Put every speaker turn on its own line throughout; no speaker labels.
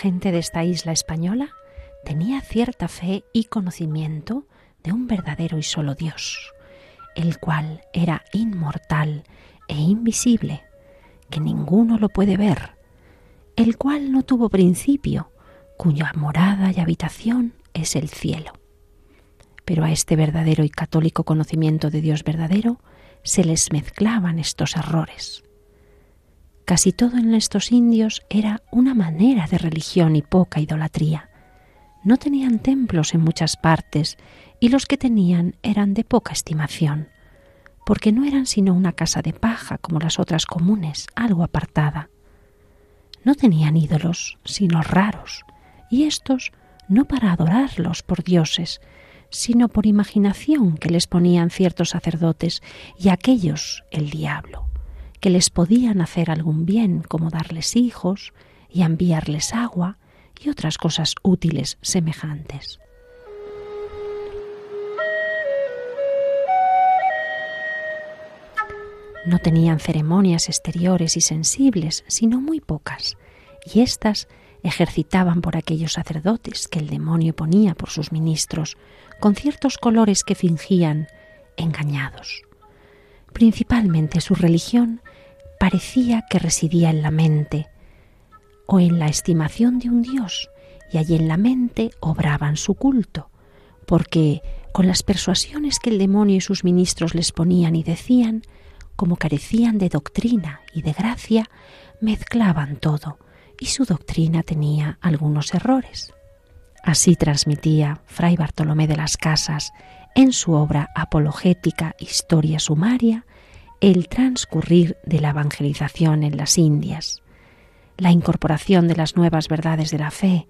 Gente de esta isla española tenía cierta fe y conocimiento de un verdadero y solo Dios, el cual era inmortal e invisible, que ninguno lo puede ver, el cual no tuvo principio, cuya morada y habitación es el cielo. Pero a este verdadero y católico conocimiento de Dios verdadero se les mezclaban estos errores. Casi todo en estos indios era una manera de religión y poca idolatría. No tenían templos en muchas partes y los que tenían eran de poca estimación, porque no eran sino una casa de paja como las otras comunes, algo apartada. No tenían ídolos, sino raros, y estos no para adorarlos por dioses, sino por imaginación que les ponían ciertos sacerdotes y aquellos el diablo que les podían hacer algún bien, como darles hijos y enviarles agua y otras cosas útiles semejantes. No tenían ceremonias exteriores y sensibles, sino muy pocas, y éstas ejercitaban por aquellos sacerdotes que el demonio ponía por sus ministros, con ciertos colores que fingían engañados. Principalmente su religión parecía que residía en la mente o en la estimación de un dios, y allí en la mente obraban su culto, porque con las persuasiones que el demonio y sus ministros les ponían y decían, como carecían de doctrina y de gracia, mezclaban todo, y su doctrina tenía algunos errores. Así transmitía Fray Bartolomé de las Casas en su obra apologética Historia Sumaria el transcurrir de la evangelización en las Indias, la incorporación de las nuevas verdades de la fe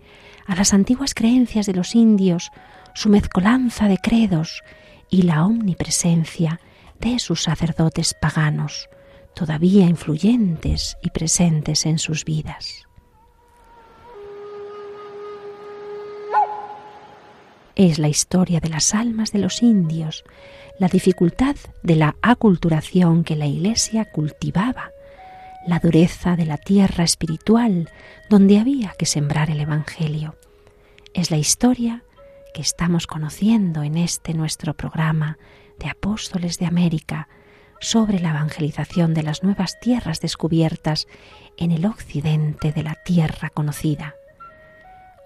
a las antiguas creencias de los indios, su mezcolanza de credos y la omnipresencia de sus sacerdotes paganos, todavía influyentes y presentes en sus vidas. Es la historia de las almas de los indios, la dificultad de la aculturación que la Iglesia cultivaba, la dureza de la tierra espiritual donde había que sembrar el Evangelio. Es la historia que estamos conociendo en este nuestro programa de Apóstoles de América sobre la evangelización de las nuevas tierras descubiertas en el occidente de la tierra conocida.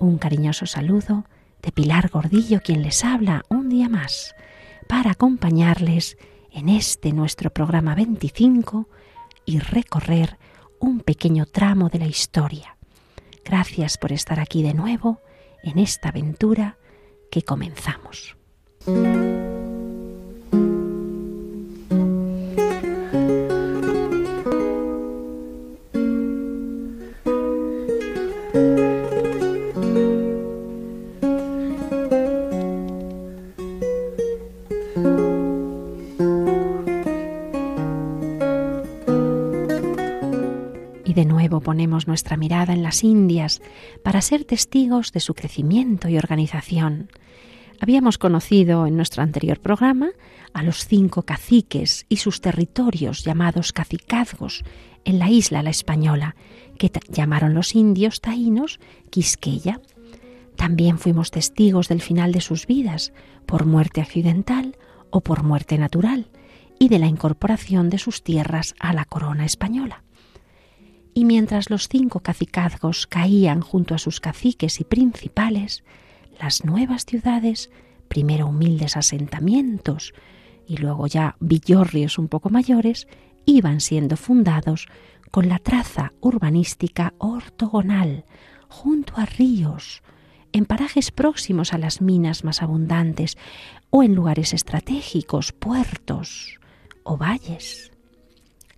Un cariñoso saludo de Pilar Gordillo, quien les habla un día más para acompañarles en este nuestro programa 25 y recorrer un pequeño tramo de la historia. Gracias por estar aquí de nuevo en esta aventura que comenzamos. Nuestra mirada en las Indias para ser testigos de su crecimiento y organización. Habíamos conocido en nuestro anterior programa a los cinco caciques y sus territorios llamados cacicazgos en la isla La Española, que llamaron los indios taínos Quisqueya. También fuimos testigos del final de sus vidas, por muerte accidental o por muerte natural, y de la incorporación de sus tierras a la corona española y mientras los cinco cacicazgos caían junto a sus caciques y principales, las nuevas ciudades, primero humildes asentamientos y luego ya villorrios un poco mayores, iban siendo fundados con la traza urbanística ortogonal, junto a ríos, en parajes próximos a las minas más abundantes o en lugares estratégicos, puertos o valles.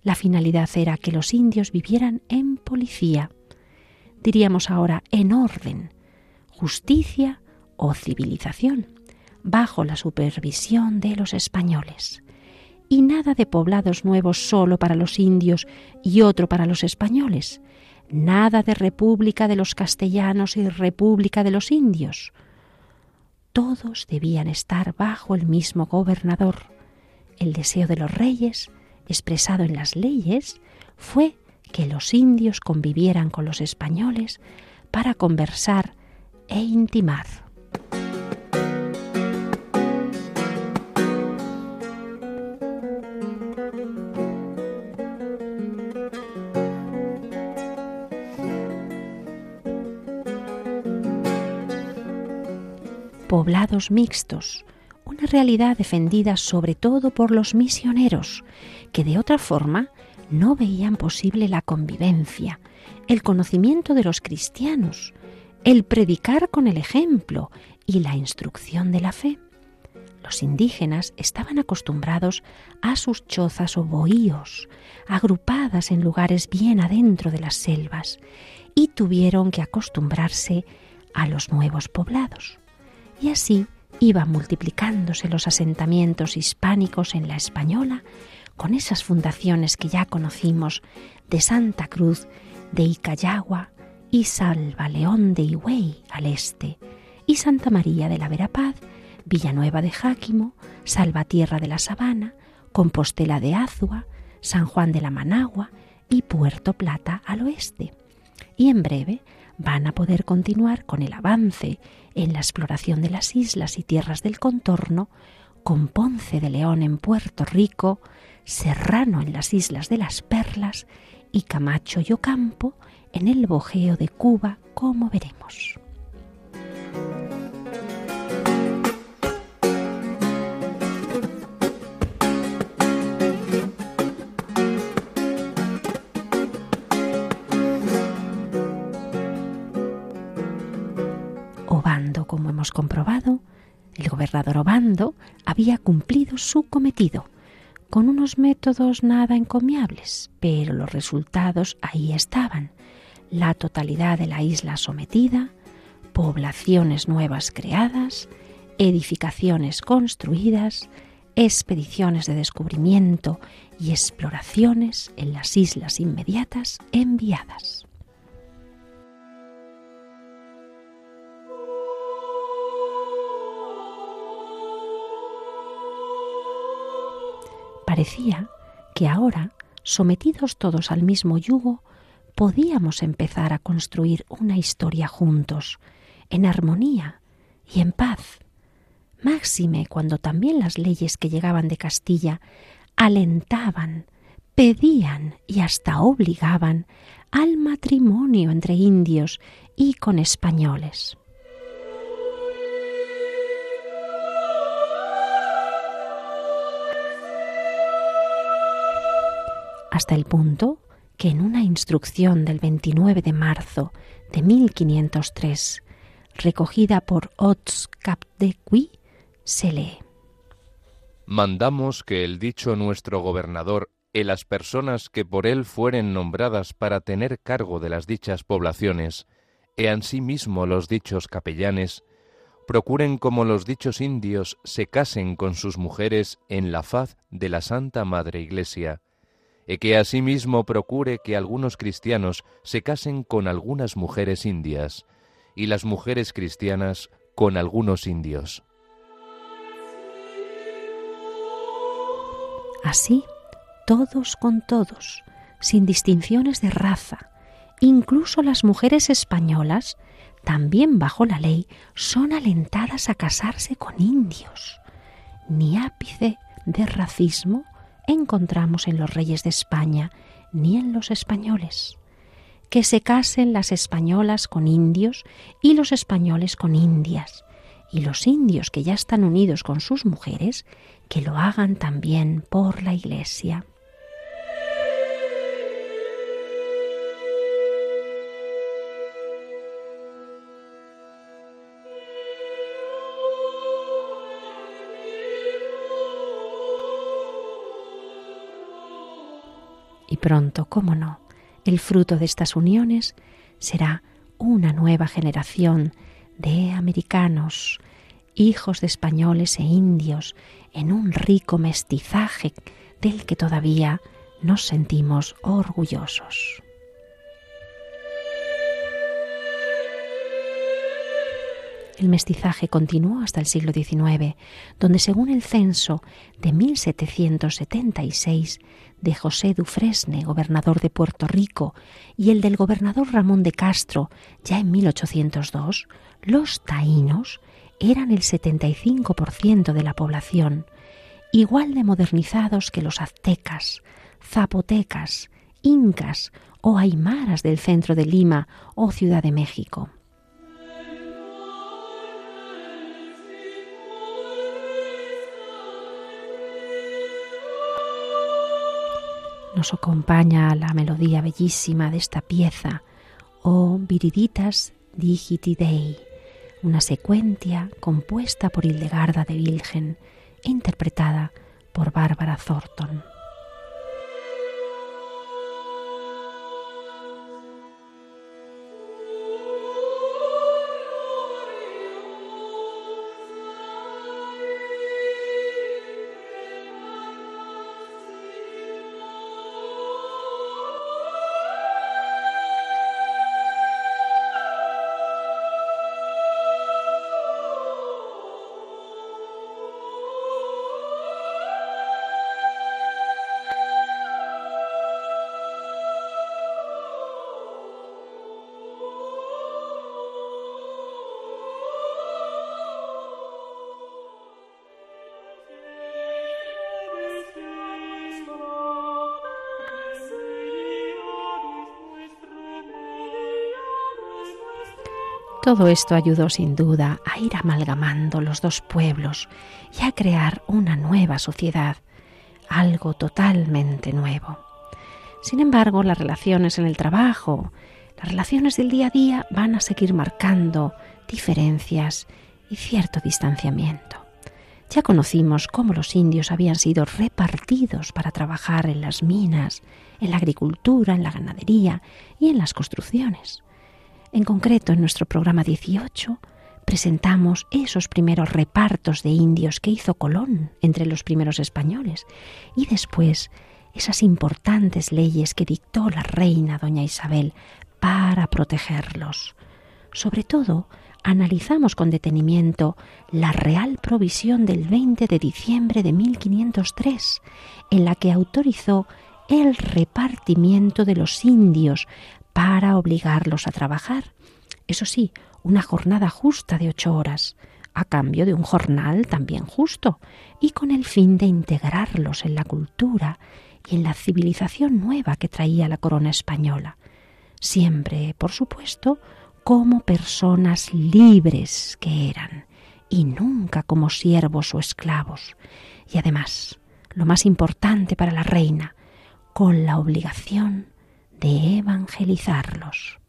La finalidad era que los indios vivieran en policía, diríamos ahora en orden, justicia o civilización, bajo la supervisión de los españoles. Y nada de poblados nuevos solo para los indios y otro para los españoles. Nada de república de los castellanos y república de los indios. Todos debían estar bajo el mismo gobernador. El deseo de los reyes, expresado en las leyes, fue que los indios convivieran con los españoles para conversar e intimar. Poblados mixtos, realidad defendida sobre todo por los misioneros, que de otra forma no veían posible la convivencia, el conocimiento de los cristianos, el predicar con el ejemplo y la instrucción de la fe. Los indígenas estaban acostumbrados a sus chozas o bohíos, agrupadas en lugares bien adentro de las selvas, y tuvieron que acostumbrarse a los nuevos poblados. Y así iban multiplicándose los asentamientos hispánicos en la española, con esas fundaciones que ya conocimos de Santa Cruz, de Icayagua y Salva León de Higüey al este, y Santa María de la Verapaz, Villanueva de Jáquimo, Salvatierra de la Sabana, Compostela de Azua, San Juan de la Managua y Puerto Plata al oeste. Y en breve van a poder continuar con el avance en la exploración de las islas y tierras del contorno, con Ponce de León en Puerto Rico, Serrano en las Islas de las Perlas y Camacho y Ocampo en el bojeo de Cuba, como veremos. Hemos comprobado, el gobernador Obando había cumplido su cometido con unos métodos nada encomiables, pero los resultados ahí estaban. La totalidad de la isla sometida, poblaciones nuevas creadas, edificaciones construidas, expediciones de descubrimiento y exploraciones en las islas inmediatas enviadas. Parecía que ahora, sometidos todos al mismo yugo, podíamos empezar a construir una historia juntos, en armonía y en paz. Máxime cuando también las leyes que llegaban de Castilla alentaban, pedían y hasta obligaban al matrimonio entre indios y con españoles. Hasta el punto que en una instrucción del 29 de marzo de 1503, recogida por Ots Capdequi, se lee.
Mandamos que el dicho nuestro gobernador y las personas que por él fueren nombradas para tener cargo de las dichas poblaciones, e asimismo los dichos capellanes, procuren como los dichos indios se casen con sus mujeres en la faz de la Santa Madre Iglesia, y que asimismo procure que algunos cristianos se casen con algunas mujeres indias y las mujeres cristianas con algunos indios.
Así, todos con todos, sin distinciones de raza, incluso las mujeres españolas, también bajo la ley, son alentadas a casarse con indios. Ni ápice de racismo encontramos en los reyes de España ni en los españoles. Que se casen las españolas con indios y los españoles con indias, y los indios que ya están unidos con sus mujeres, que lo hagan también por la Iglesia. Y pronto, cómo no, el fruto de estas uniones será una nueva generación de americanos, hijos de españoles e indios, en un rico mestizaje del que todavía nos sentimos orgullosos. El mestizaje continuó hasta el siglo XIX, donde según el censo de 1776 de José Dufresne, gobernador de Puerto Rico, y el del gobernador Ramón de Castro, ya en 1802, los taínos eran el 75% de la población, igual de modernizados que los aztecas, zapotecas, incas o aymaras del centro de Lima o Ciudad de México. Nos acompaña la melodía bellísima de esta pieza, o Viriditas Digiti Dei, una secuencia compuesta por Hildegarda de Wilhelm, interpretada por Bárbara Thornton. Todo esto ayudó sin duda a ir amalgamando los dos pueblos y a crear una nueva sociedad, algo totalmente nuevo. Sin embargo, las relaciones en el trabajo, las relaciones del día a día van a seguir marcando diferencias y cierto distanciamiento. Ya conocimos cómo los indios habían sido repartidos para trabajar en las minas, en la agricultura, en la ganadería y en las construcciones. En concreto, en nuestro programa 18 presentamos esos primeros repartos de indios que hizo Colón entre los primeros españoles y después esas importantes leyes que dictó la reina doña Isabel para protegerlos. Sobre todo, analizamos con detenimiento la Real Provisión del 20 de diciembre de 1503, en la que autorizó el repartimiento de los indios para obligarlos a trabajar. Eso sí, una jornada justa de ocho horas, a cambio de un jornal también justo, y con el fin de integrarlos en la cultura y en la civilización nueva que traía la corona española, siempre, por supuesto, como personas libres que eran, y nunca como siervos o esclavos, y además, lo más importante para la reina, con la obligación de evangelizarlos.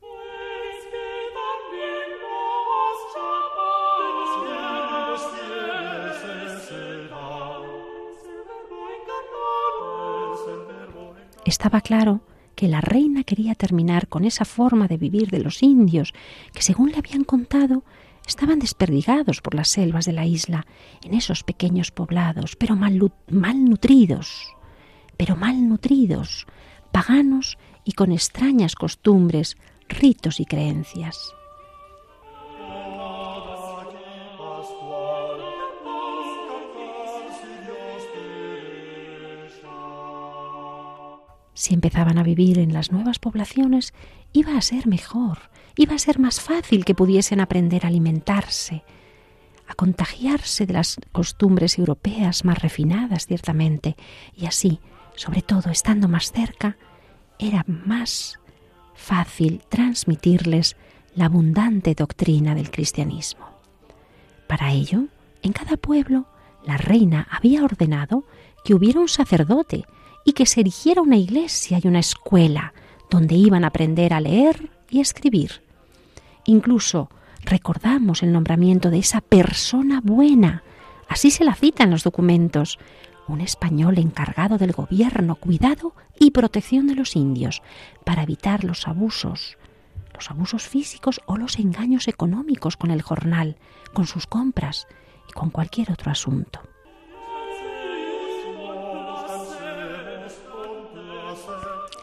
Estaba claro que la reina quería terminar con esa forma de vivir de los indios, que según le habían contado, estaban desperdigados por las selvas de la isla, en esos pequeños poblados, pero mal, nutridos, pero mal nutridos, paganos y con extrañas costumbres, ritos y creencias. Si empezaban a vivir en las nuevas poblaciones, iba a ser mejor, iba a ser más fácil que pudiesen aprender a alimentarse, a contagiarse de las costumbres europeas más refinadas, ciertamente, y así, sobre todo estando más cerca, era más fácil transmitirles la abundante doctrina del cristianismo. Para ello, en cada pueblo, la reina había ordenado que hubiera un sacerdote y que se erigiera una iglesia y una escuela donde iban a aprender a leer y escribir. Incluso recordamos el nombramiento de esa persona buena, así se la cita en los documentos, un español encargado del gobierno, cuidado y protección de los indios, para evitar los abusos, los abusos físicos o los engaños económicos con el jornal, con sus compras y con cualquier otro asunto.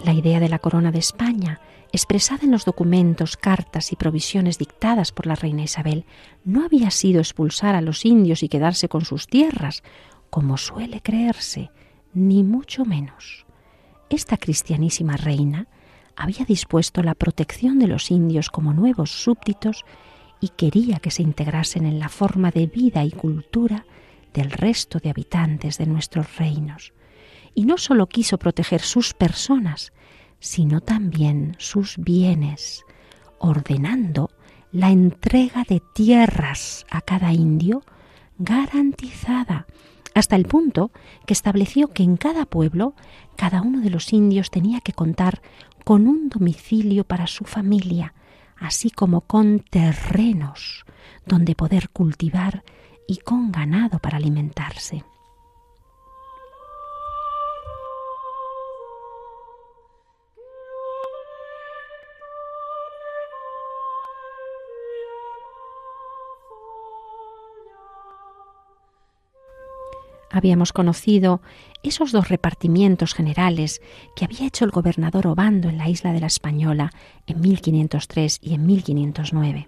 La idea de la corona de España, expresada en los documentos, cartas y provisiones dictadas por la reina Isabel, no había sido expulsar a los indios y quedarse con sus tierras, como suele creerse, ni mucho menos. Esta cristianísima reina había dispuesto la protección de los indios como nuevos súbditos y quería que se integrasen en la forma de vida y cultura del resto de habitantes de nuestros reinos. Y no sólo quiso proteger sus personas, sino también sus bienes, ordenando la entrega de tierras a cada indio garantizada, hasta el punto que estableció que en cada pueblo cada uno de los indios tenía que contar con un domicilio para su familia, así como con terrenos donde poder cultivar y con ganado para alimentarse. Habíamos conocido esos dos repartimientos generales que había hecho el gobernador Obando en la isla de la Española en 1503 y en 1509.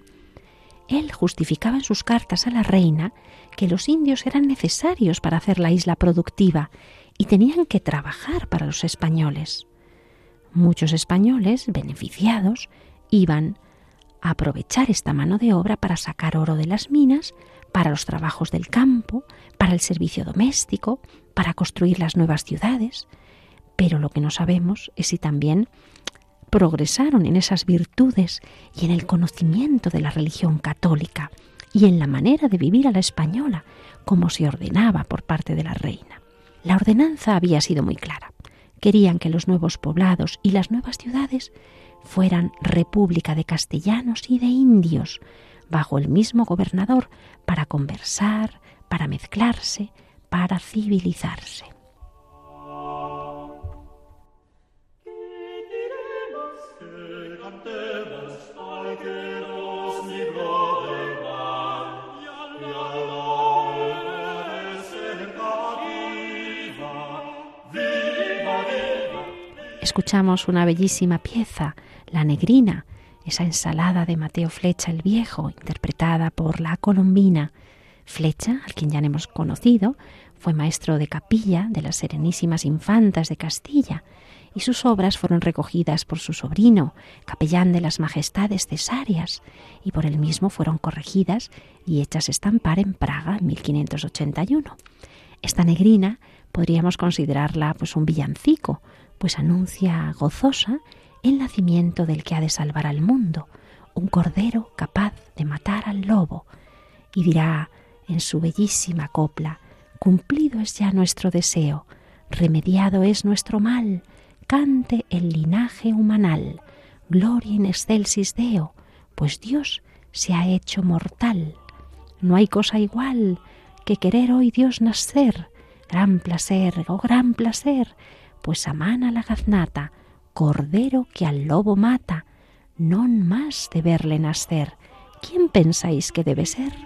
Él justificaba en sus cartas a la reina que los indios eran necesarios para hacer la isla productiva y tenían que trabajar para los españoles. Muchos españoles, beneficiados, iban a aprovechar esta mano de obra para sacar oro de las minas, para los trabajos del campo, para el servicio doméstico, para construir las nuevas ciudades, pero lo que no sabemos es si también progresaron en esas virtudes y en el conocimiento de la religión católica y en la manera de vivir a la española, como se ordenaba por parte de la reina. La ordenanza había sido muy clara. Querían que los nuevos poblados y las nuevas ciudades fueran república de castellanos y de indios, bajo el mismo gobernador, para conversar, para mezclarse, para civilizarse. Escuchamos una bellísima pieza, La Negrina, esa ensalada de Mateo Flecha el Viejo, interpretada por la colombina. Flecha, al quien ya hemos conocido, fue maestro de capilla de las Serenísimas Infantas de Castilla, y sus obras fueron recogidas por su sobrino, capellán de las Majestades Cesarias, y por él mismo fueron corregidas y hechas estampar en Praga en 1581. Esta negrina podríamos considerarla pues un villancico, pues anuncia gozosa el nacimiento del que ha de salvar al mundo, un cordero capaz de matar al lobo, y dirá en su bellísima copla, cumplido es ya nuestro deseo, remediado es nuestro mal, cante el linaje humanal, gloria in excelsis Deo, pues Dios se ha hecho mortal. No hay cosa igual que querer hoy Dios nacer, gran placer, oh gran placer, pues amana la gaznata, cordero que al lobo mata, non más de verle nacer. ¿Quién pensáis que debe ser?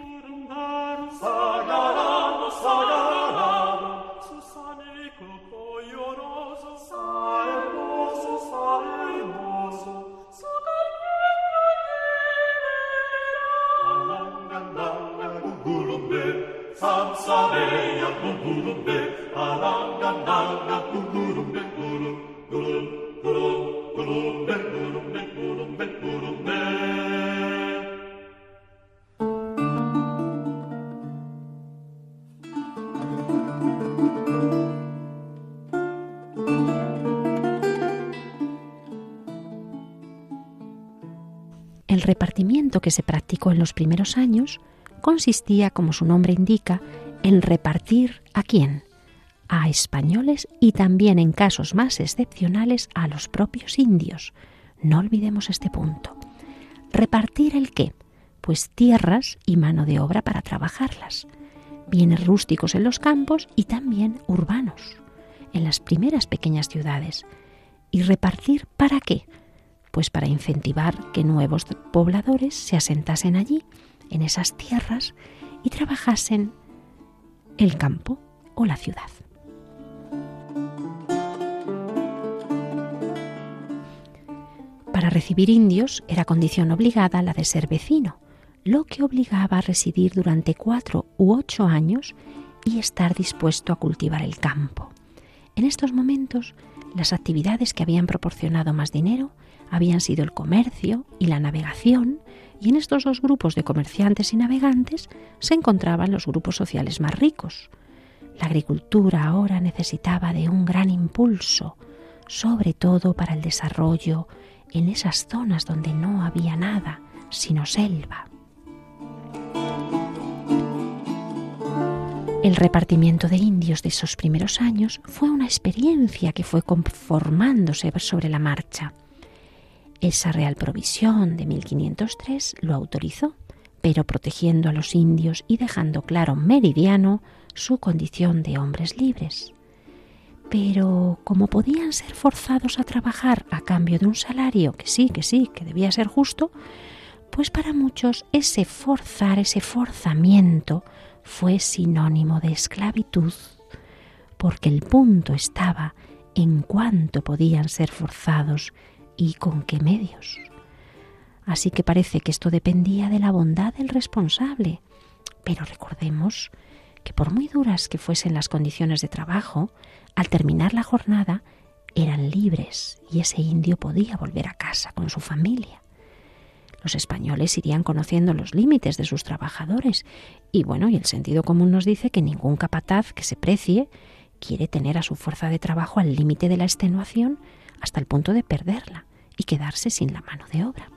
El repartimiento que se practicó en los primeros años consistía, como su nombre indica, en repartir a quién? A españoles y también en casos más excepcionales a los propios indios. No olvidemos este punto. ¿Repartir el qué? Pues tierras y mano de obra para trabajarlas. bienes rústicos en los campos y también urbanos, en las primeras pequeñas ciudades. ¿Y repartir para qué? Pues para incentivar que nuevos pobladores se asentasen allí, en esas tierras, y trabajasen el campo o la ciudad. Para recibir indios era condición obligada la de ser vecino, lo que obligaba a residir durante cuatro u ocho años y estar dispuesto a cultivar el campo. En estos momentos, las actividades que habían proporcionado más dinero habían sido el comercio y la navegación, y en estos dos grupos de comerciantes y navegantes se encontraban los grupos sociales más ricos. La agricultura ahora necesitaba de un gran impulso, sobre todo para el desarrollo en esas zonas donde no había nada, sino selva. El repartimiento de indios de esos primeros años fue una experiencia que fue conformándose sobre la marcha. Esa Real Provisión de 1503 lo autorizó, pero protegiendo a los indios y dejando claro meridiano su condición de hombres libres. Pero como podían ser forzados a trabajar a cambio de un salario, que sí, que sí, que debía ser justo, pues para muchos ese forzar, ese forzamiento, fue sinónimo de esclavitud, porque el punto estaba en cuánto podían ser forzados y con qué medios. Así que parece que esto dependía de la bondad del responsable. Pero recordemos que por muy duras que fuesen las condiciones de trabajo, al terminar la jornada eran libres y ese indio podía volver a casa con su familia. Los españoles irían conociendo los límites de sus trabajadores y bueno, y el sentido común nos dice que ningún capataz que se precie quiere tener a su fuerza de trabajo al límite de la extenuación hasta el punto de perderla y quedarse sin la mano de obra.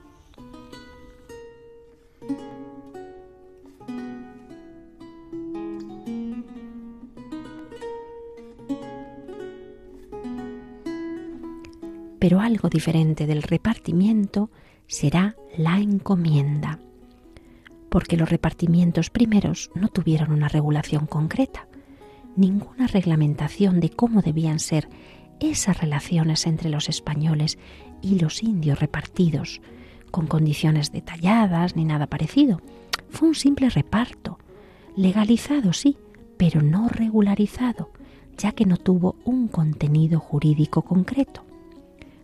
Pero algo diferente del repartimiento será la encomienda, porque los repartimientos primeros no tuvieron una regulación concreta, ninguna reglamentación de cómo debían ser esas relaciones entre los españoles y los indios repartidos, con condiciones detalladas ni nada parecido. Fue un simple reparto, legalizado sí, pero no regularizado, ya que no tuvo un contenido jurídico concreto.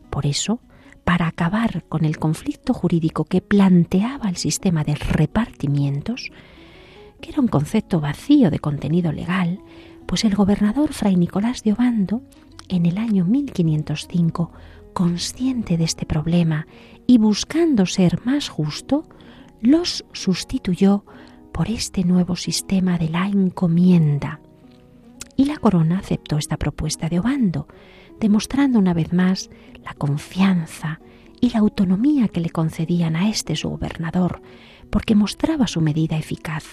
Por eso, para acabar con el conflicto jurídico que planteaba el sistema de repartimientos, que era un concepto vacío de contenido legal, pues el gobernador Fray Nicolás de Obando, en el año 1505, consciente de este problema y buscando ser más justo, los sustituyó por este nuevo sistema de la encomienda. Y la corona aceptó esta propuesta de Obando, demostrando una vez más la confianza y la autonomía que le concedían a este su gobernador, porque mostraba su medida eficaz.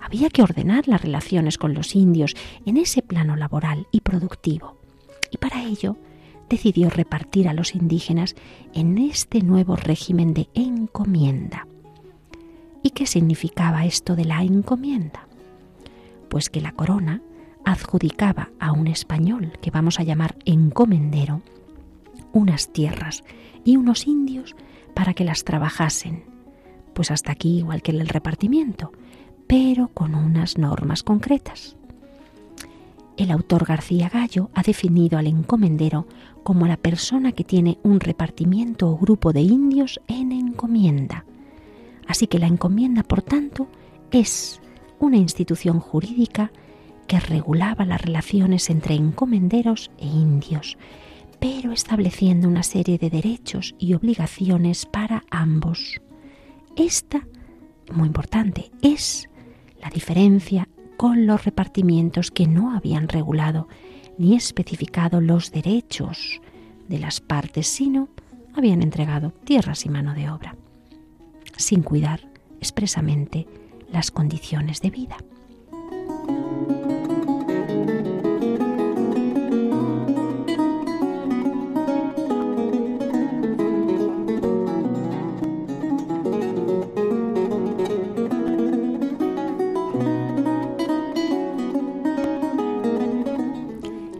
Había que ordenar las relaciones con los indios en ese plano laboral y productivo, y para ello decidió repartir a los indígenas en este nuevo régimen de encomienda. ¿Y qué significaba esto de la encomienda? Pues que la corona adjudicaba a un español, que vamos a llamar encomendero, unas tierras y unos indios para que las trabajasen. Pues hasta aquí igual que el repartimiento, pero con unas normas concretas. El autor García Gallo ha definido al encomendero como la persona que tiene un repartimiento o grupo de indios en encomienda. Así que la encomienda, por tanto, es una institución jurídica que regulaba las relaciones entre encomenderos e indios, pero estableciendo una serie de derechos y obligaciones para ambos. Esta, muy importante, es la diferencia con los repartimientos que no habían regulado ni especificado los derechos de las partes, sino habían entregado tierras y mano de obra, sin cuidar expresamente las condiciones de vida.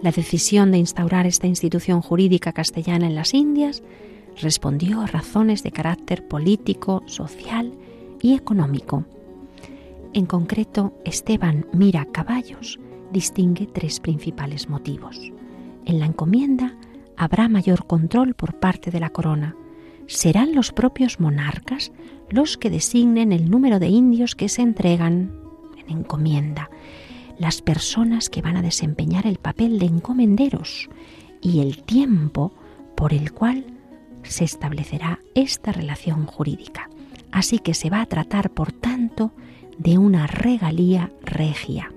La decisión de instaurar esta institución jurídica castellana en las Indias respondió a razones de carácter político, social y económico. En concreto, Esteban Mira Caballos distingue tres principales motivos. En la encomienda habrá mayor control por parte de la corona. Serán los propios monarcas los que designen el número de indios que se entregan en encomienda, las personas que van a desempeñar el papel de encomenderos y el tiempo por el cual se establecerá esta relación jurídica. Así que se va a tratar, por tanto, de una regalía regia.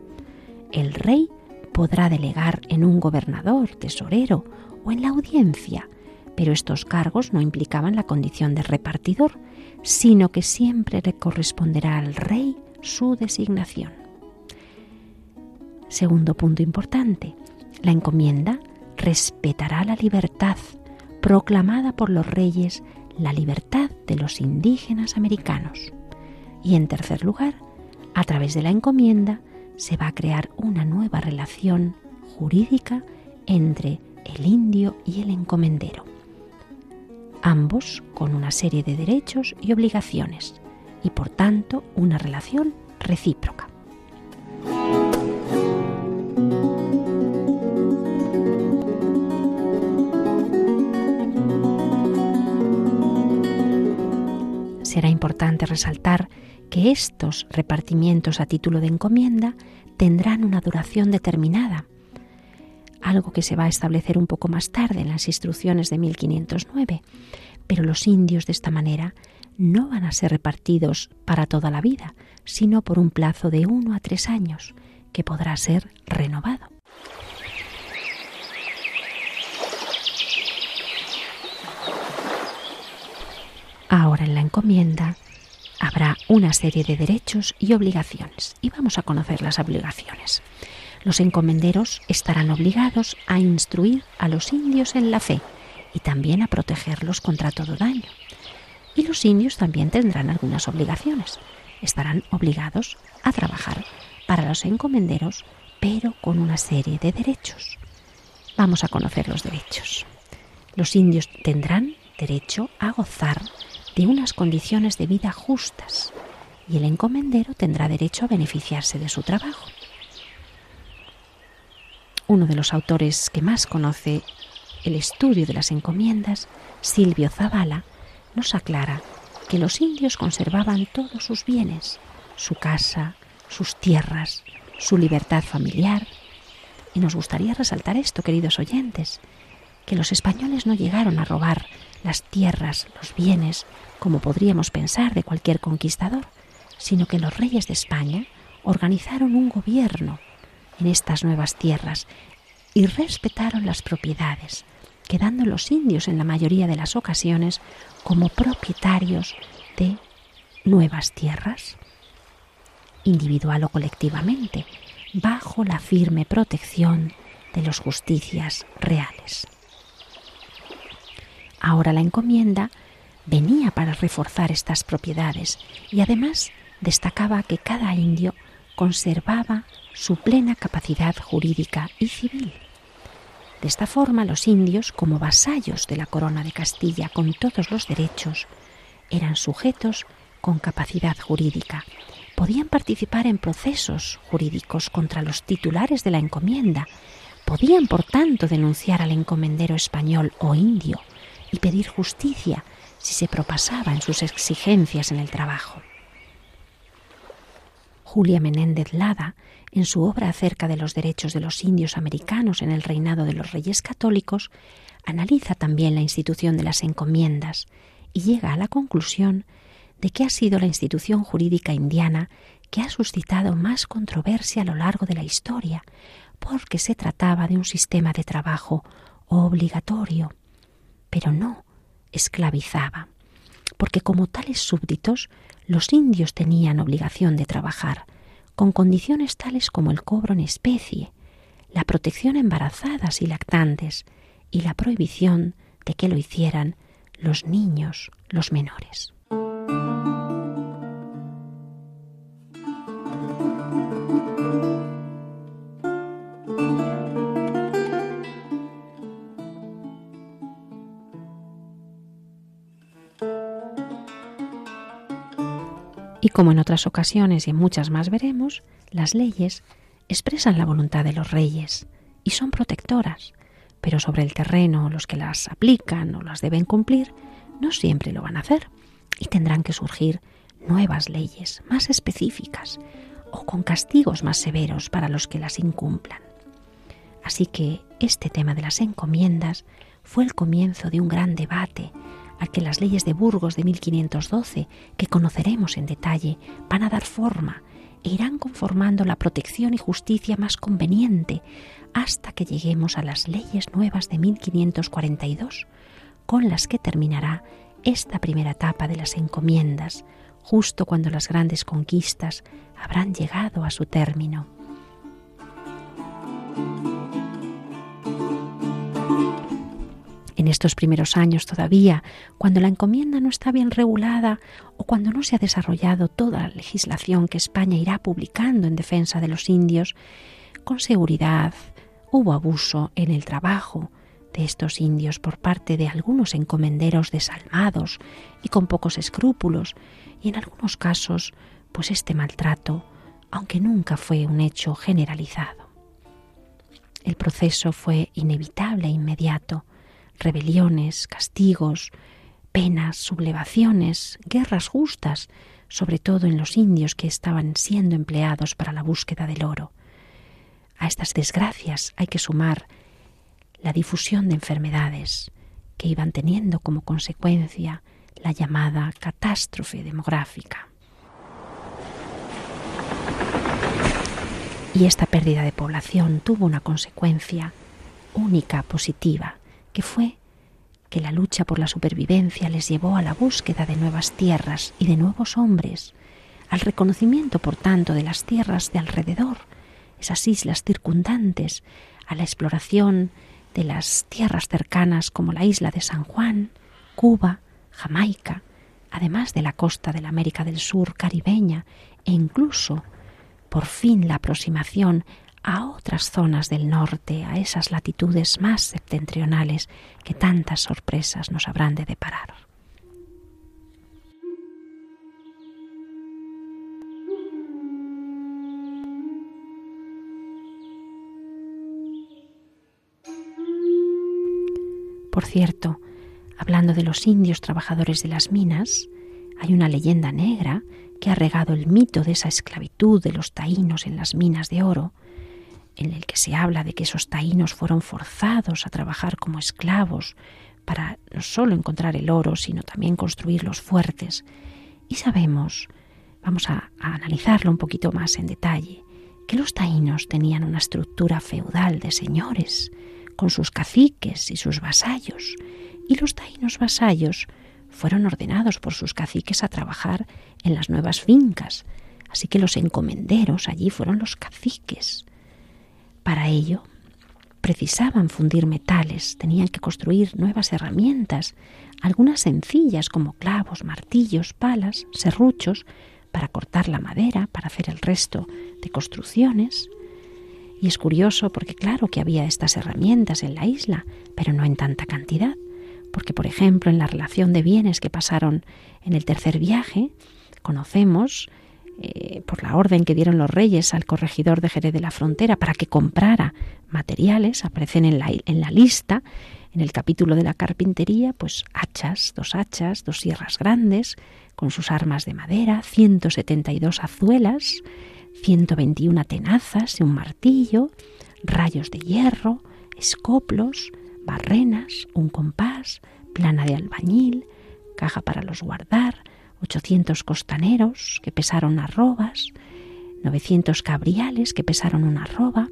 El rey podrá delegar en un gobernador, tesorero o en la audiencia, pero estos cargos no implicaban la condición de repartidor, sino que siempre le corresponderá al rey su designación. Segundo punto importante, la encomienda respetará la libertad proclamada por los reyes la libertad de los indígenas americanos. Y en tercer lugar, a través de la encomienda se va a crear una nueva relación jurídica entre el indio y el encomendero, ambos con una serie de derechos y obligaciones, y por tanto una relación recíproca. Será importante resaltar que estos repartimientos a título de encomienda tendrán una duración determinada, algo que se va a establecer un poco más tarde en las instrucciones de 1509, pero los indios de esta manera no van a ser repartidos para toda la vida, sino por un plazo de uno a tres años, que podrá ser renovado. Ahora en la encomienda habrá una serie de derechos y obligaciones y vamos a conocer las obligaciones. Los encomenderos estarán obligados a instruir a los indios en la fe y también a protegerlos contra todo daño. Y los indios también tendrán algunas obligaciones. Estarán obligados a trabajar para los encomenderos, pero con una serie de derechos. Vamos a conocer los derechos. Los indios tendrán derecho a gozar de unas condiciones de vida justas y el encomendero tendrá derecho a beneficiarse de su trabajo. Uno de los autores que más conoce el estudio de las encomiendas, Silvio Zavala, nos aclara que los indios conservaban todos sus bienes, su casa, sus tierras, su libertad familiar. Y nos gustaría resaltar esto, queridos oyentes, que los españoles no llegaron a robar las tierras, los bienes, como podríamos pensar de cualquier conquistador, sino que los reyes de España organizaron un gobierno en estas nuevas tierras y respetaron las propiedades, quedando los indios en la mayoría de las ocasiones como propietarios de nuevas tierras, individual o colectivamente, bajo la firme protección de los justicias reales. Ahora la encomienda venía para reforzar estas propiedades y además destacaba que cada indio conservaba su plena capacidad jurídica y civil. De esta forma los indios, como vasallos de la corona de Castilla con todos los derechos, eran sujetos con capacidad jurídica. Podían participar en procesos jurídicos contra los titulares de la encomienda. Podían, por tanto, denunciar al encomendero español o indio y pedir justicia si se propasaba en sus exigencias en el trabajo. Julia Menéndez Lada, en su obra acerca de los derechos de los indios americanos en el reinado de los reyes católicos, analiza también la institución de las encomiendas y llega a la conclusión de que ha sido la institución jurídica indiana que ha suscitado más controversia a lo largo de la historia, porque se trataba de un sistema de trabajo obligatorio, pero no esclavizaba, porque como tales súbditos los indios tenían obligación de trabajar, con condiciones tales como el cobro en especie, la protección a embarazadas y lactantes y la prohibición de que lo hicieran los niños, los menores. Como en otras ocasiones y en muchas más veremos, las leyes expresan la voluntad de los reyes y son protectoras, pero sobre el terreno los que las aplican o las deben cumplir no siempre lo van a hacer y tendrán que surgir nuevas leyes más específicas o con castigos más severos para los que las incumplan. Así que este tema de las encomiendas fue el comienzo de un gran debate al que las leyes de Burgos de 1512, que conoceremos en detalle, van a dar forma e irán conformando la protección y justicia más conveniente hasta que lleguemos a las leyes nuevas de 1542, con las que terminará esta primera etapa de las encomiendas, justo cuando las grandes conquistas habrán llegado a su término. En estos primeros años todavía, cuando la encomienda no está bien regulada o cuando no se ha desarrollado toda la legislación que España irá publicando en defensa de los indios, con seguridad hubo abuso en el trabajo de estos indios por parte de algunos encomenderos desalmados y con pocos escrúpulos, y en algunos casos, pues este maltrato, aunque nunca fue un hecho generalizado. El proceso fue inevitable e inmediato, rebeliones, castigos, penas, sublevaciones, guerras justas, sobre todo en los indios que estaban siendo empleados para la búsqueda del oro. A estas desgracias hay que sumar la difusión de enfermedades que iban teniendo como consecuencia la llamada catástrofe demográfica. Y esta pérdida de población tuvo una consecuencia única positiva, que fue que la lucha por la supervivencia les llevó a la búsqueda de nuevas tierras y de nuevos hombres, al reconocimiento, por tanto, de las tierras de alrededor, esas islas circundantes, a la exploración de las tierras cercanas como la isla de San Juan, Cuba, Jamaica, además de la costa de la América del Sur caribeña e incluso, por fin, la aproximación a otras zonas del norte, a esas latitudes más septentrionales que tantas sorpresas nos habrán de deparar. Por cierto, hablando de los indios trabajadores de las minas, hay una leyenda negra que ha regado el mito de esa esclavitud de los taínos en las minas de oro, en el que se habla de que esos taínos fueron forzados a trabajar como esclavos para no solo encontrar el oro, sino también construir los fuertes. Y sabemos, vamos a, a analizarlo un poquito más en detalle, que los taínos tenían una estructura feudal de señores, con sus caciques y sus vasallos, y los taínos vasallos fueron ordenados por sus caciques a trabajar en las nuevas fincas, así que los encomenderos allí fueron los caciques. Para ello, precisaban fundir metales, tenían que construir nuevas herramientas, algunas sencillas como clavos, martillos, palas, serruchos, para cortar la madera, para hacer el resto de construcciones. Y es curioso porque claro que había estas herramientas en la isla, pero no en tanta cantidad, porque por ejemplo en la relación de bienes que pasaron en el tercer viaje, conocemos eh, por la orden que dieron los reyes al corregidor de Jerez de la Frontera para que comprara materiales, aparecen en la, en la lista, en el capítulo de la carpintería, pues hachas, dos hachas, dos sierras grandes, con sus armas de madera, 172 azuelas, 121 tenazas y un martillo, rayos de hierro, escoplos, barrenas, un compás, plana de albañil, caja para los guardar, 800 costaneros que pesaron arrobas, 900 cabriales que pesaron una arroba,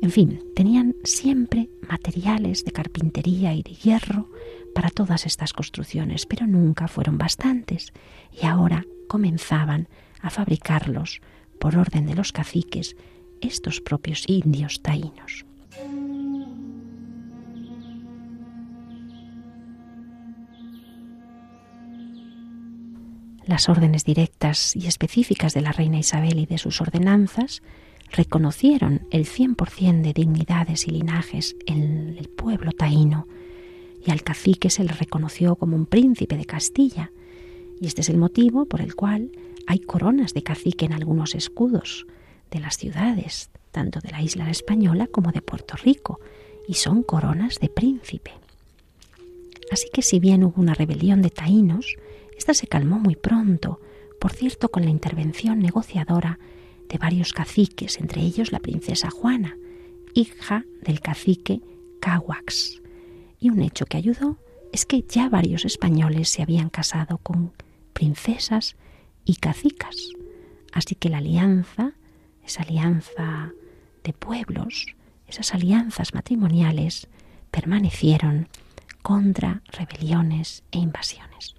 en fin, tenían siempre materiales de carpintería y de hierro para todas estas construcciones, pero nunca fueron bastantes y ahora comenzaban a fabricarlos por orden de los caciques estos propios indios taínos. Las órdenes directas y específicas de la reina Isabel y de sus ordenanzas reconocieron el 100% de dignidades y linajes en el pueblo taíno, y al cacique se le reconoció como un príncipe de Castilla, y este es el motivo por el cual hay coronas de cacique en algunos escudos de las ciudades, tanto de la isla española como de Puerto Rico, y son coronas de príncipe. Así que si bien hubo una rebelión de taínos, esta se calmó muy pronto, por cierto con la intervención negociadora de varios caciques, entre ellos la princesa Juana, hija del cacique Cahuax. Y un hecho que ayudó es que ya varios españoles se habían casado con princesas y cacicas. Así que la alianza, esa alianza de pueblos, esas alianzas matrimoniales, permanecieron contra rebeliones e invasiones.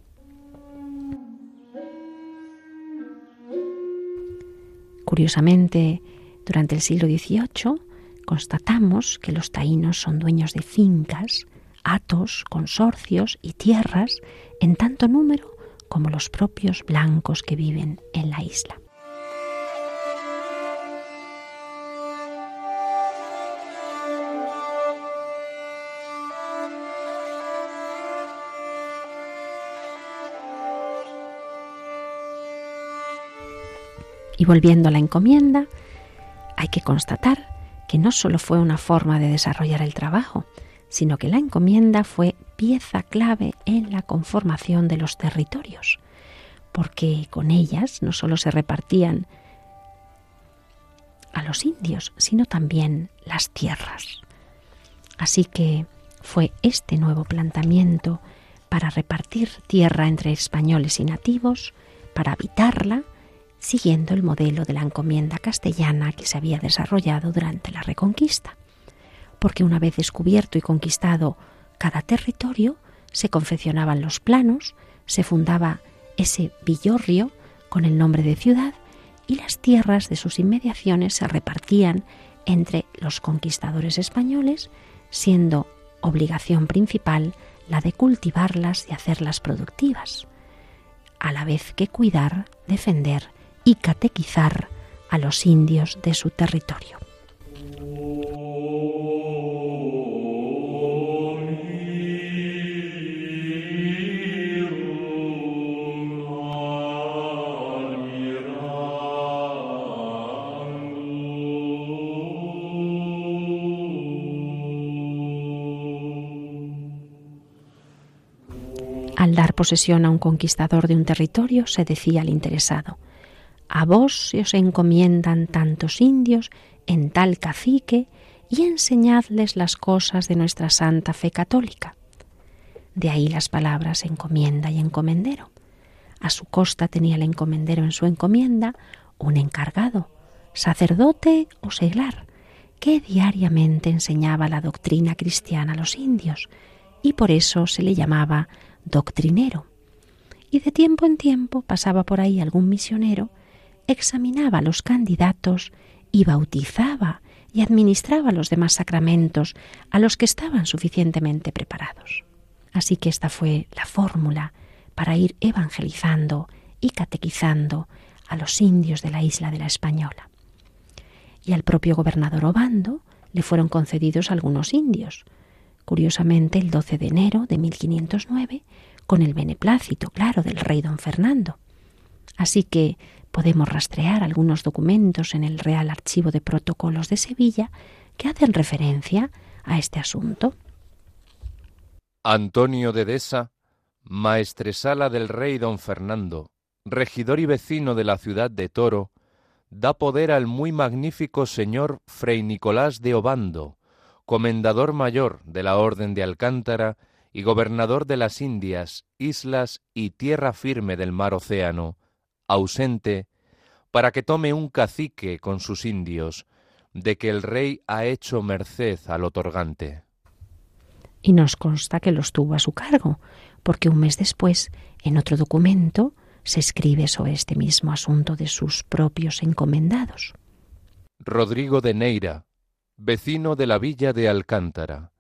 Curiosamente, durante el siglo XVIII constatamos que los taínos son dueños de fincas, atos, consorcios y tierras en tanto número como los propios blancos que viven en la isla. Volviendo a la encomienda, hay que constatar que no solo fue una forma de desarrollar el trabajo, sino que la encomienda fue pieza clave en la conformación de los territorios, porque con ellas no solo se repartían a los indios, sino también las tierras. Así que fue este nuevo planteamiento para repartir tierra entre españoles y nativos, para habitarla, siguiendo el modelo de la encomienda castellana que se había desarrollado durante la Reconquista. Porque una vez descubierto y conquistado cada territorio, se confeccionaban los planos, se fundaba ese villorrio con el nombre de ciudad y las tierras de sus inmediaciones se repartían entre los conquistadores españoles, siendo obligación principal la de cultivarlas y hacerlas productivas, a la vez que cuidar, defender y catequizar a los indios de su territorio. Al dar posesión a un conquistador de un territorio, se decía al interesado, a vos se os encomiendan tantos indios en tal cacique y enseñadles las cosas de nuestra santa fe católica. De ahí las palabras encomienda y encomendero. A su costa tenía el encomendero en su encomienda un encargado, sacerdote o seglar, que diariamente enseñaba la doctrina cristiana a los indios, y por eso se le llamaba doctrinero. Y de tiempo en tiempo pasaba por ahí algún misionero examinaba a los candidatos y bautizaba y administraba los demás sacramentos a los que estaban suficientemente preparados. Así que esta fue la fórmula para ir evangelizando y catequizando a los indios de la isla de la Española. Y al propio gobernador Obando le fueron concedidos algunos indios, curiosamente el 12 de enero de 1509, con el beneplácito, claro, del rey don Fernando. Así que podemos rastrear algunos documentos en el Real Archivo de Protocolos de Sevilla que hacen referencia a este asunto.
Antonio de Deza, maestresala del rey don Fernando, regidor y vecino de la ciudad de Toro, da poder al muy magnífico señor Fray Nicolás de Obando, comendador mayor de la Orden de Alcántara y gobernador de las Indias, islas y tierra firme del mar océano, ausente, para que tome un cacique con sus indios, de que el rey ha hecho merced al otorgante.
Y nos consta que los tuvo a su cargo, porque un mes después, en otro documento, se escribe sobre este mismo asunto de sus propios encomendados.
Rodrigo de Neira, vecino de la villa de Alcántara,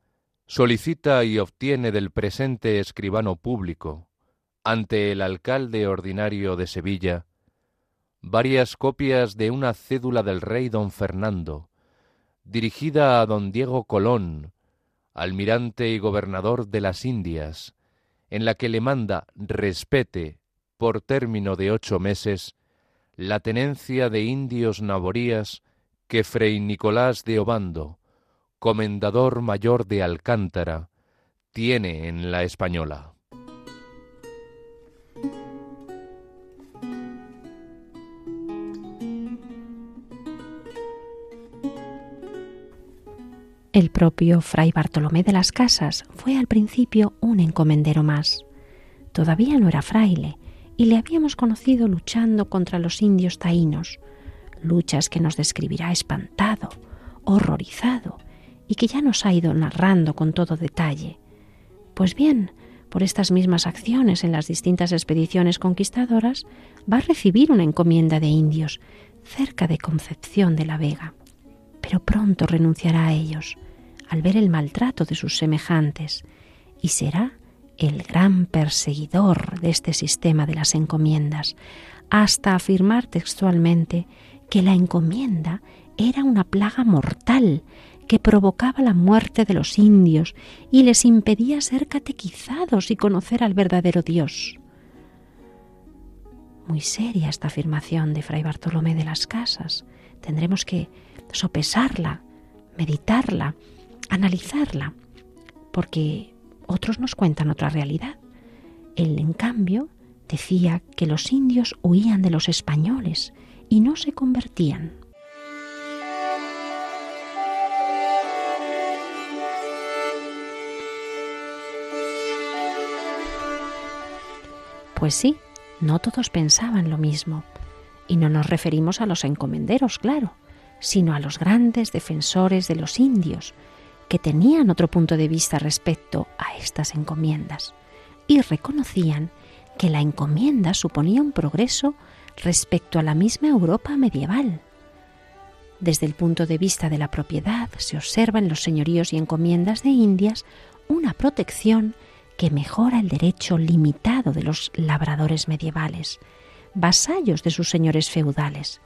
solicita y obtiene del presente escribano público, ante el alcalde ordinario de Sevilla, varias copias de una cédula del rey don Fernando, dirigida a don Diego Colón, almirante y gobernador de las Indias, en la que le manda respete, por término de ocho meses, la tenencia de indios naborías que Fray Nicolás de Obando, comendador mayor de Alcántara, tiene en la española.
El propio fray Bartolomé de las Casas fue al principio un encomendero más. Todavía no era fraile y le habíamos conocido luchando contra los indios taínos, luchas que nos describirá espantado, horrorizado y que ya nos ha ido narrando con todo detalle. Pues bien, por estas mismas acciones en las distintas expediciones conquistadoras, va a recibir una encomienda de indios cerca de Concepción de la Vega pero pronto renunciará a ellos al ver el maltrato de sus semejantes y será el gran perseguidor de este sistema de las encomiendas, hasta afirmar textualmente que la encomienda era una plaga mortal que provocaba la muerte de los indios y les impedía ser catequizados y conocer al verdadero Dios. Muy seria esta afirmación de Fray Bartolomé de las Casas. Tendremos que sopesarla, meditarla, analizarla, porque otros nos cuentan otra realidad. Él, en cambio, decía que los indios huían de los españoles y no se convertían. Pues sí, no todos pensaban lo mismo. Y no nos referimos a los encomenderos, claro, sino a los grandes defensores de los indios, que tenían otro punto de vista respecto a estas encomiendas y reconocían que la encomienda suponía un progreso respecto a la misma Europa medieval. Desde el punto de vista de la propiedad se observa en los señoríos y encomiendas de Indias una protección que mejora el derecho limitado de los labradores medievales, vasallos de sus señores feudales,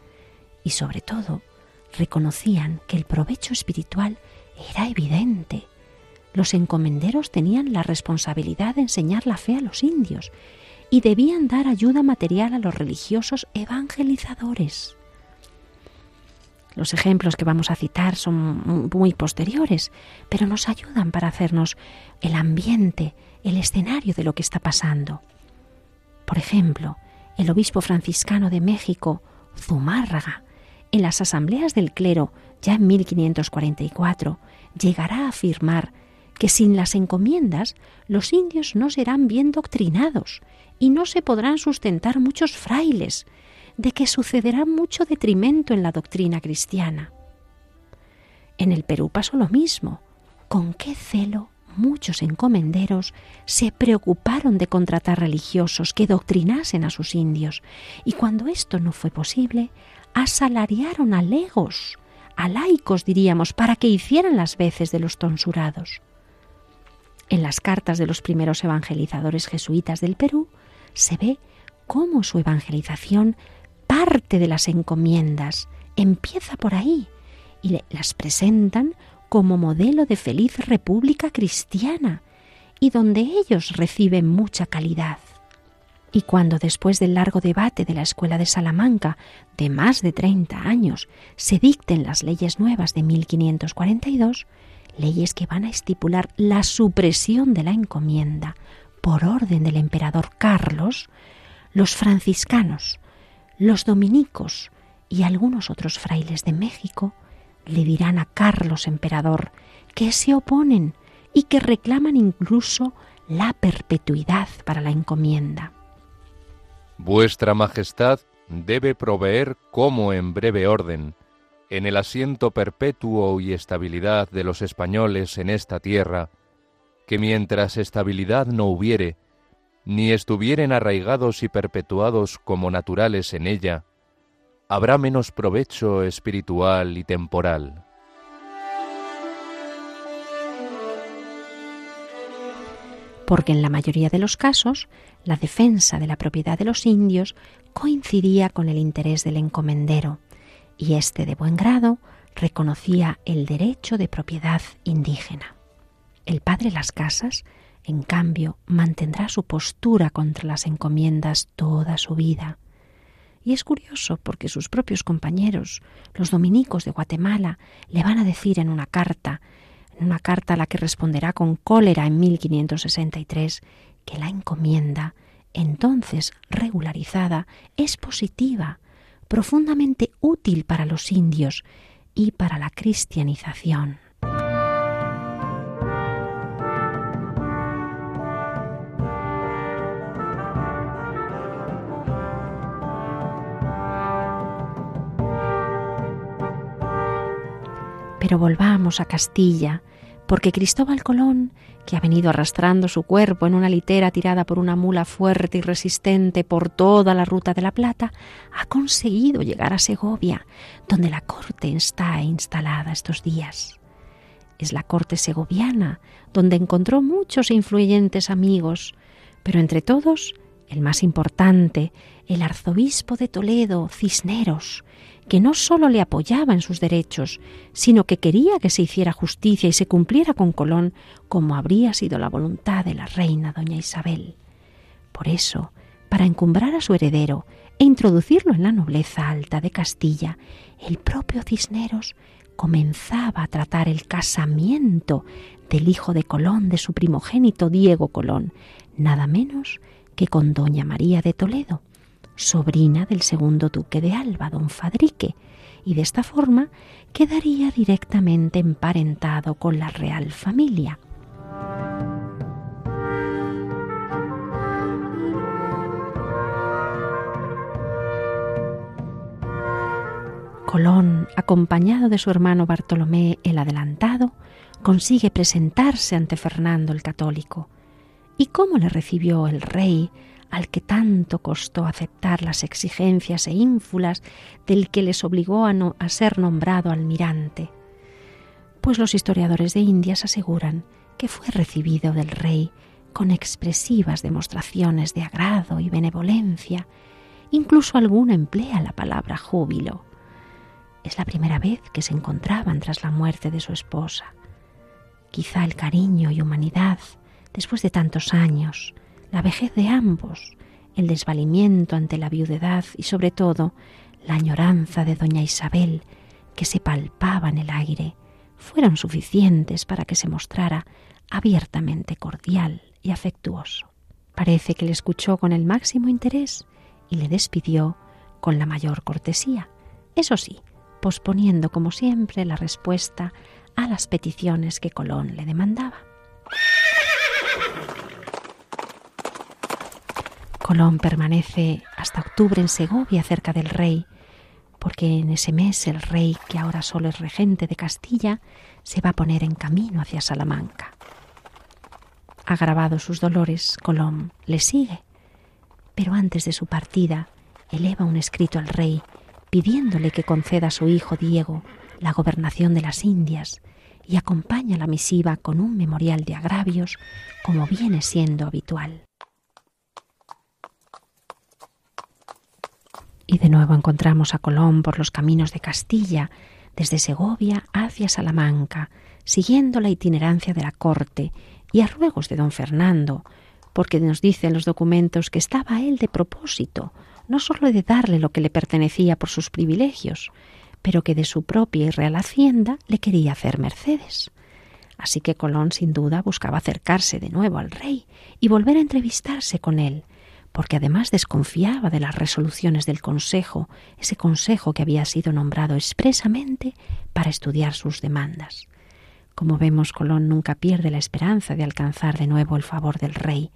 y sobre todo reconocían que el provecho espiritual era evidente. Los encomenderos tenían la responsabilidad de enseñar la fe a los indios y debían dar ayuda material a los religiosos evangelizadores. Los ejemplos que vamos a citar son muy posteriores, pero nos ayudan para hacernos el ambiente, el escenario de lo que está pasando. Por ejemplo, el obispo franciscano de México, Zumárraga, en las asambleas del clero, ya en 1544, llegará a afirmar que sin las encomiendas los indios no serán bien doctrinados y no se podrán sustentar muchos frailes, de que sucederá mucho detrimento en la doctrina cristiana. En el Perú pasó lo mismo. Con qué celo muchos encomenderos se preocuparon de contratar religiosos que doctrinasen a sus indios, y cuando esto no fue posible, asalariaron a legos, a laicos diríamos, para que hicieran las veces de los tonsurados. En las cartas de los primeros evangelizadores jesuitas del Perú se ve cómo su evangelización parte de las encomiendas, empieza por ahí, y las presentan como modelo de feliz república cristiana, y donde ellos reciben mucha calidad. Y cuando después del largo debate de la Escuela de Salamanca, de más de 30 años, se dicten las leyes nuevas de 1542, leyes que van a estipular la supresión de la encomienda por orden del emperador Carlos, los franciscanos, los dominicos y algunos otros frailes de México le dirán a Carlos emperador que se oponen y que reclaman incluso la perpetuidad para la encomienda.
Vuestra Majestad debe proveer como en breve orden, en el asiento perpetuo y estabilidad de los españoles en esta tierra, que mientras estabilidad no hubiere, ni estuvieren arraigados y perpetuados como naturales en ella, habrá menos provecho espiritual y temporal.
Porque en la mayoría de los casos la defensa de la propiedad de los indios coincidía con el interés del encomendero, y éste de buen grado reconocía el derecho de propiedad indígena. El padre Las Casas, en cambio, mantendrá su postura contra las encomiendas toda su vida, Y es curioso porque sus propios compañeros, los dominicos de Guatemala, le van a decir en una carta, en una carta a la que responderá con cólera en 1563, que la encomienda, entonces regularizada, es positiva, profundamente útil para los indios y para la cristianización. Volvamos a Castilla, porque Cristóbal Colón, que ha venido arrastrando su cuerpo en una litera tirada por una mula fuerte y resistente por toda la ruta de la Plata, ha conseguido llegar a Segovia, donde la corte está instalada estos días. Es la corte segoviana, donde encontró muchos influyentes amigos, pero entre todos, el más importante, el arzobispo de Toledo, Cisneros, que no sólo le apoyaba en sus derechos, sino que quería que se hiciera justicia y se cumpliera con Colón como habría sido la voluntad de la reina doña Isabel. Por eso, para encumbrar a su heredero e introducirlo en la nobleza alta de Castilla, el propio Cisneros comenzaba a tratar el casamiento del hijo de Colón, de su primogénito Diego Colón, nada menos que con doña María de Toledo, sobrina del segundo duque de Alba, don Fadrique, y de esta forma quedaría directamente emparentado con la real familia. Colón, acompañado de su hermano Bartolomé el Adelantado, consigue presentarse ante Fernando el Católico. ¿Y cómo le recibió el rey al que tanto costó aceptar las exigencias e ínfulas del que les obligó a, a ser nombrado almirante. Pues los historiadores de Indias aseguran que fue recibido del rey con expresivas demostraciones de agrado y benevolencia, incluso alguno emplea la palabra júbilo. Es la primera vez que se encontraban tras la muerte de su esposa. Quizá el cariño y humanidad, después de tantos años, la vejez de ambos, el desvalimiento ante la viudedad y sobre todo la añoranza de doña Isabel que se palpaba en el aire, fueron suficientes para que se mostrara abiertamente cordial y afectuoso. Parece que le escuchó con el máximo interés y le despidió con la mayor cortesía, eso sí, posponiendo como siempre la respuesta a las peticiones que Colón le demandaba. Colón permanece hasta octubre en Segovia cerca del rey, porque en ese mes el rey, que ahora solo es regente de Castilla, se va a poner en camino hacia Salamanca. Agravado sus dolores, Colón le sigue, pero antes de su partida eleva un escrito al rey pidiéndole que conceda a su hijo Diego la gobernación de las Indias y acompaña la misiva con un memorial de agravios como viene siendo habitual. Y de nuevo encontramos a Colón por los caminos de Castilla, desde Segovia hacia Salamanca, siguiendo la itinerancia de la corte y a ruegos de don Fernando, porque nos dicen los documentos que estaba él de propósito, no sólo de darle lo que le pertenecía por sus privilegios, pero que de su propia y real hacienda le quería hacer mercedes. Así que Colón sin duda buscaba acercarse de nuevo al rey y volver a entrevistarse con él, porque además desconfiaba de las resoluciones del Consejo, ese Consejo que había sido nombrado expresamente para estudiar sus demandas. Como vemos, Colón nunca pierde la esperanza de alcanzar de nuevo el favor del rey,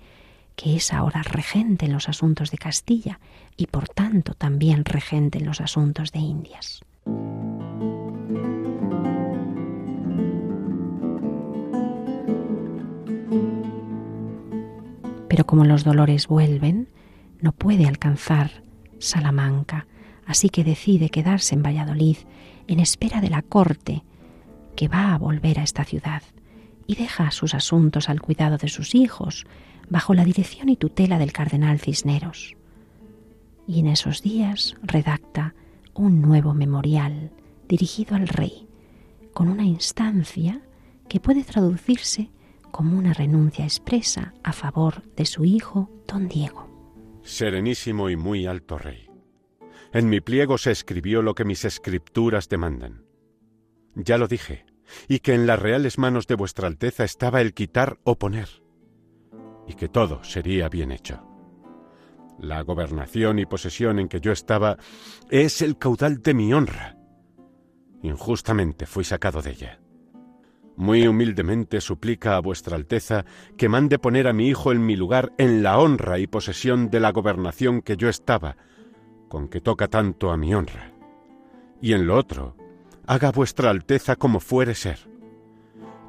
que es ahora regente en los asuntos de Castilla y por tanto también regente en los asuntos de Indias. Pero como los dolores vuelven, no puede alcanzar Salamanca, así que decide quedarse en Valladolid en espera de la corte que va a volver a esta ciudad y deja sus asuntos al cuidado de sus hijos bajo la dirección y tutela del cardenal Cisneros. Y en esos días redacta un nuevo memorial dirigido al rey, con una instancia que puede traducirse como una renuncia expresa a favor de su hijo, don Diego.
Serenísimo y muy alto rey, En mi pliego se escribió lo que mis escrituras demandan. Ya lo dije, y que en las reales manos de vuestra Alteza estaba el quitar o poner, y que todo sería bien hecho. La gobernación y posesión en que yo estaba es el caudal de mi honra. Injustamente fui sacado de ella. Muy humildemente suplica a vuestra Alteza que mande poner a mi hijo en mi lugar en la honra y posesión de la gobernación que yo estaba, con que toca tanto a mi honra. Y en lo otro, haga vuestra Alteza como fuere ser,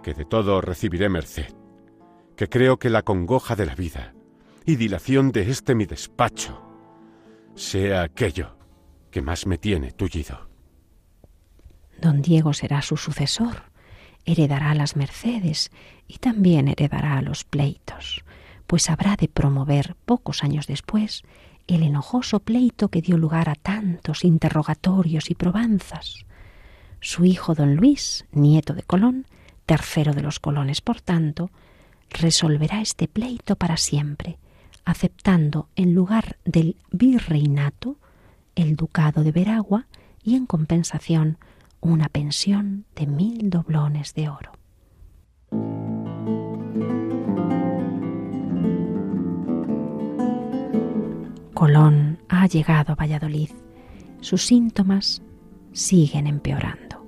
que de todo recibiré merced, que creo que la congoja de la vida y dilación de este mi despacho sea aquello que más me tiene tullido.
Don Diego será su sucesor, heredará las mercedes y también heredará los pleitos, pues habrá de promover pocos años después el enojoso pleito que dio lugar a tantos interrogatorios y probanzas. Su hijo don Luis, nieto de Colón, tercero de los colones por tanto, resolverá este pleito para siempre, aceptando en lugar del virreinato el ducado de Veragua y en compensación una pensión de mil doblones de oro. Colón ha llegado a Valladolid. Sus síntomas siguen empeorando.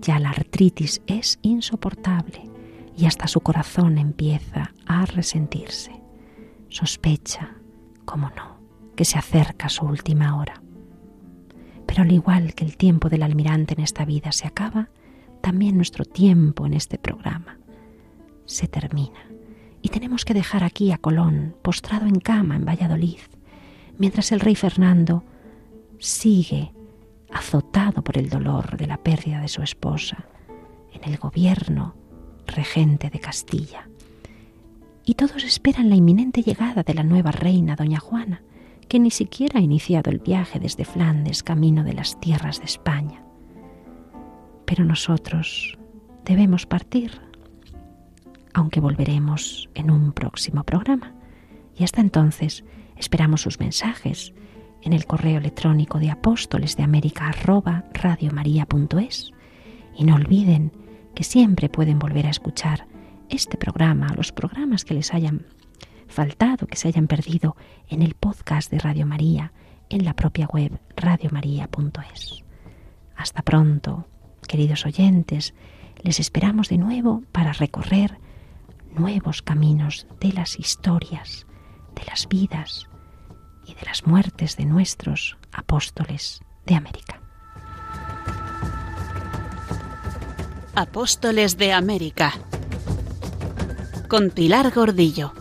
Ya la artritis es insoportable y hasta su corazón empieza a resentirse. Sospecha, como no, que se acerca su última hora. Pero al igual que el tiempo del almirante en esta vida se acaba, también nuestro tiempo en este programa se termina. Y tenemos que dejar aquí a Colón postrado en cama en Valladolid, mientras el rey Fernando sigue azotado por el dolor de la pérdida de su esposa en el gobierno regente de Castilla. Y todos esperan la inminente llegada de la nueva reina, doña Juana, que ni siquiera ha iniciado el viaje desde Flandes camino de las tierras de España. Pero nosotros debemos partir, aunque volveremos en un próximo programa. Y hasta entonces, Esperamos sus mensajes en el correo electrónico de apóstoles de América arroba. Y no olviden que siempre pueden volver a escuchar este programa, los programas que les hayan faltado, que se hayan perdido en el podcast de Radio María, en la propia web radiomaria.es. Hasta pronto, queridos oyentes, les esperamos de nuevo para recorrer nuevos caminos de las historias, de las vidas, y de las muertes de nuestros apóstoles de América.
Apóstoles de América con Pilar Gordillo.